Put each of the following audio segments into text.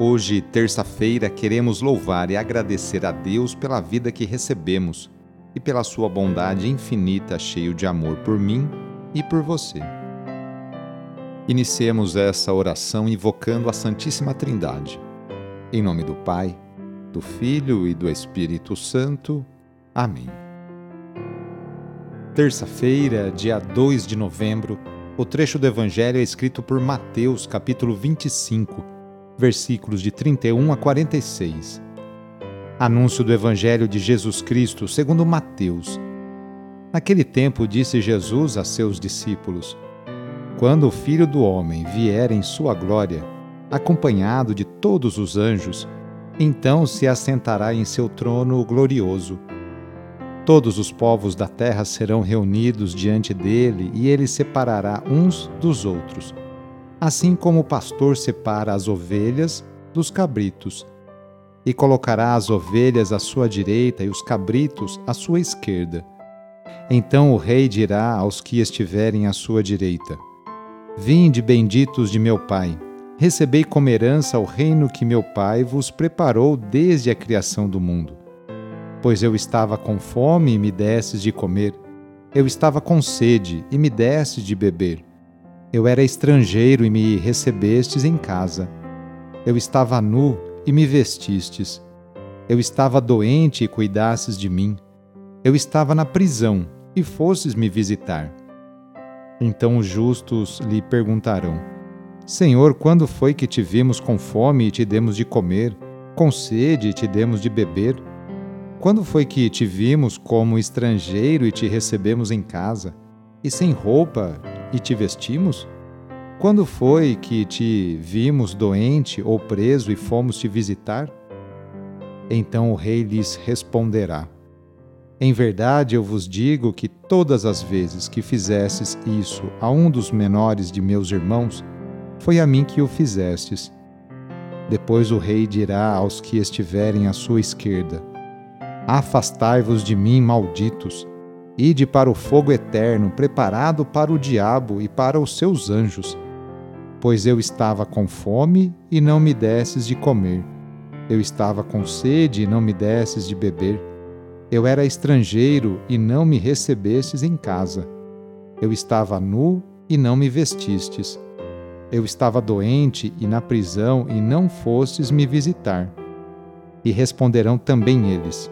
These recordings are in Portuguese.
Hoje, terça-feira, queremos louvar e agradecer a Deus pela vida que recebemos e pela sua bondade infinita, cheio de amor por mim e por você. Iniciemos essa oração invocando a Santíssima Trindade. Em nome do Pai, do Filho e do Espírito Santo. Amém. Terça-feira, dia 2 de novembro, o trecho do Evangelho é escrito por Mateus, capítulo 25 versículos de 31 a 46. Anúncio do Evangelho de Jesus Cristo segundo Mateus. Naquele tempo disse Jesus a seus discípulos: Quando o Filho do Homem vier em sua glória, acompanhado de todos os anjos, então se assentará em seu trono glorioso. Todos os povos da terra serão reunidos diante dele e ele separará uns dos outros assim como o pastor separa as ovelhas dos cabritos, e colocará as ovelhas à sua direita e os cabritos à sua esquerda. Então o rei dirá aos que estiverem à sua direita: Vinde, benditos de meu Pai, recebei como herança o reino que meu Pai vos preparou desde a criação do mundo. Pois eu estava com fome e me destes de comer, eu estava com sede e me destes de beber. Eu era estrangeiro e me recebestes em casa. Eu estava nu e me vestistes. Eu estava doente e cuidastes de mim. Eu estava na prisão e fostes me visitar. Então os justos lhe perguntarão: Senhor, quando foi que te vimos com fome e te demos de comer, com sede e te demos de beber? Quando foi que te vimos como estrangeiro e te recebemos em casa, e sem roupa e te vestimos? Quando foi que te vimos doente ou preso e fomos te visitar? Então o rei lhes responderá: Em verdade eu vos digo que todas as vezes que fizestes isso a um dos menores de meus irmãos, foi a mim que o fizestes. Depois o rei dirá aos que estiverem à sua esquerda: Afastai-vos de mim, malditos Ide para o fogo eterno, preparado para o diabo e para os seus anjos. Pois eu estava com fome e não me desses de comer. Eu estava com sede e não me desses de beber. Eu era estrangeiro e não me recebestes em casa. Eu estava nu e não me vestistes. Eu estava doente e na prisão e não fostes me visitar. E responderão também eles: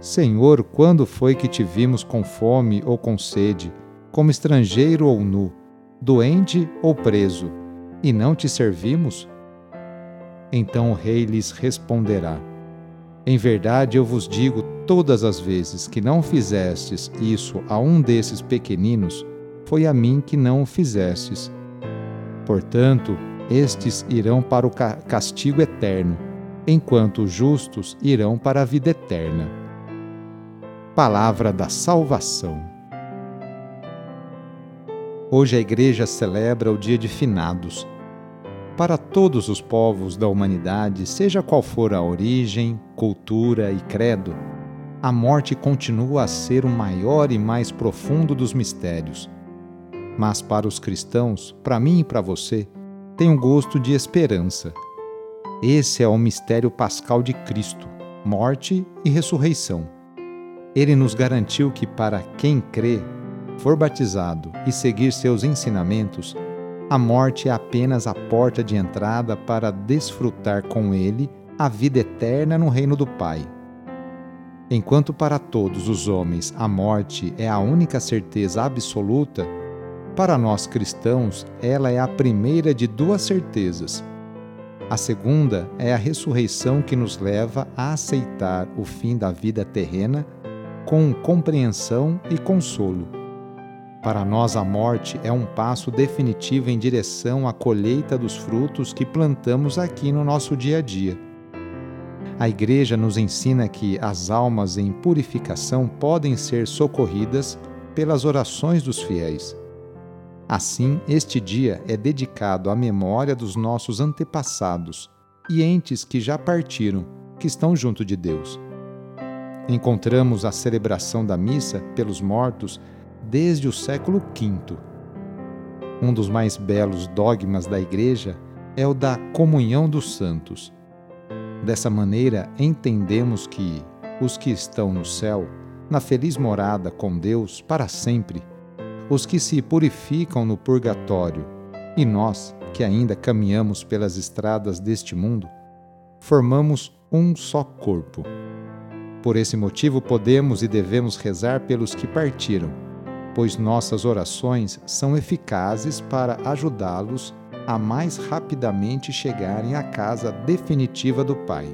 Senhor, quando foi que te vimos com fome ou com sede, como estrangeiro ou nu, doente ou preso, e não te servimos? Então o rei lhes responderá: Em verdade eu vos digo todas as vezes que não fizestes isso a um desses pequeninos, foi a mim que não o fizestes. Portanto, estes irão para o castigo eterno, enquanto os justos irão para a vida eterna palavra da salvação. Hoje a Igreja celebra o Dia de Finados. Para todos os povos da humanidade, seja qual for a origem, cultura e credo, a morte continua a ser o maior e mais profundo dos mistérios. Mas para os cristãos, para mim e para você, tem um gosto de esperança. Esse é o mistério pascal de Cristo, morte e ressurreição ele nos garantiu que para quem crê, for batizado e seguir seus ensinamentos, a morte é apenas a porta de entrada para desfrutar com ele a vida eterna no reino do Pai. Enquanto para todos os homens a morte é a única certeza absoluta, para nós cristãos ela é a primeira de duas certezas. A segunda é a ressurreição que nos leva a aceitar o fim da vida terrena com compreensão e consolo. Para nós, a morte é um passo definitivo em direção à colheita dos frutos que plantamos aqui no nosso dia a dia. A Igreja nos ensina que as almas em purificação podem ser socorridas pelas orações dos fiéis. Assim, este dia é dedicado à memória dos nossos antepassados e entes que já partiram, que estão junto de Deus encontramos a celebração da missa pelos mortos desde o século V. Um dos mais belos dogmas da Igreja é o da comunhão dos santos. Dessa maneira, entendemos que os que estão no céu, na feliz morada com Deus para sempre, os que se purificam no purgatório e nós, que ainda caminhamos pelas estradas deste mundo, formamos um só corpo. Por esse motivo, podemos e devemos rezar pelos que partiram, pois nossas orações são eficazes para ajudá-los a mais rapidamente chegarem à casa definitiva do Pai.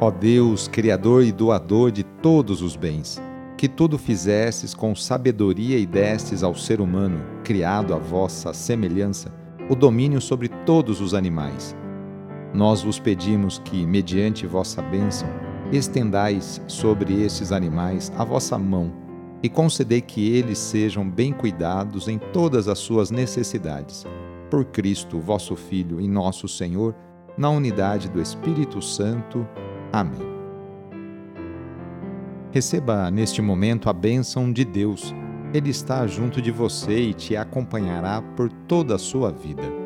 Ó Deus, Criador e doador de todos os bens, que tudo fizestes com sabedoria e destes ao ser humano, criado à vossa semelhança, o domínio sobre todos os animais. Nós vos pedimos que, mediante vossa bênção, estendais sobre estes animais a vossa mão e concedei que eles sejam bem cuidados em todas as suas necessidades. Por Cristo, vosso Filho e nosso Senhor, na unidade do Espírito Santo. Amém. Receba neste momento a bênção de Deus. Ele está junto de você e te acompanhará por toda a sua vida.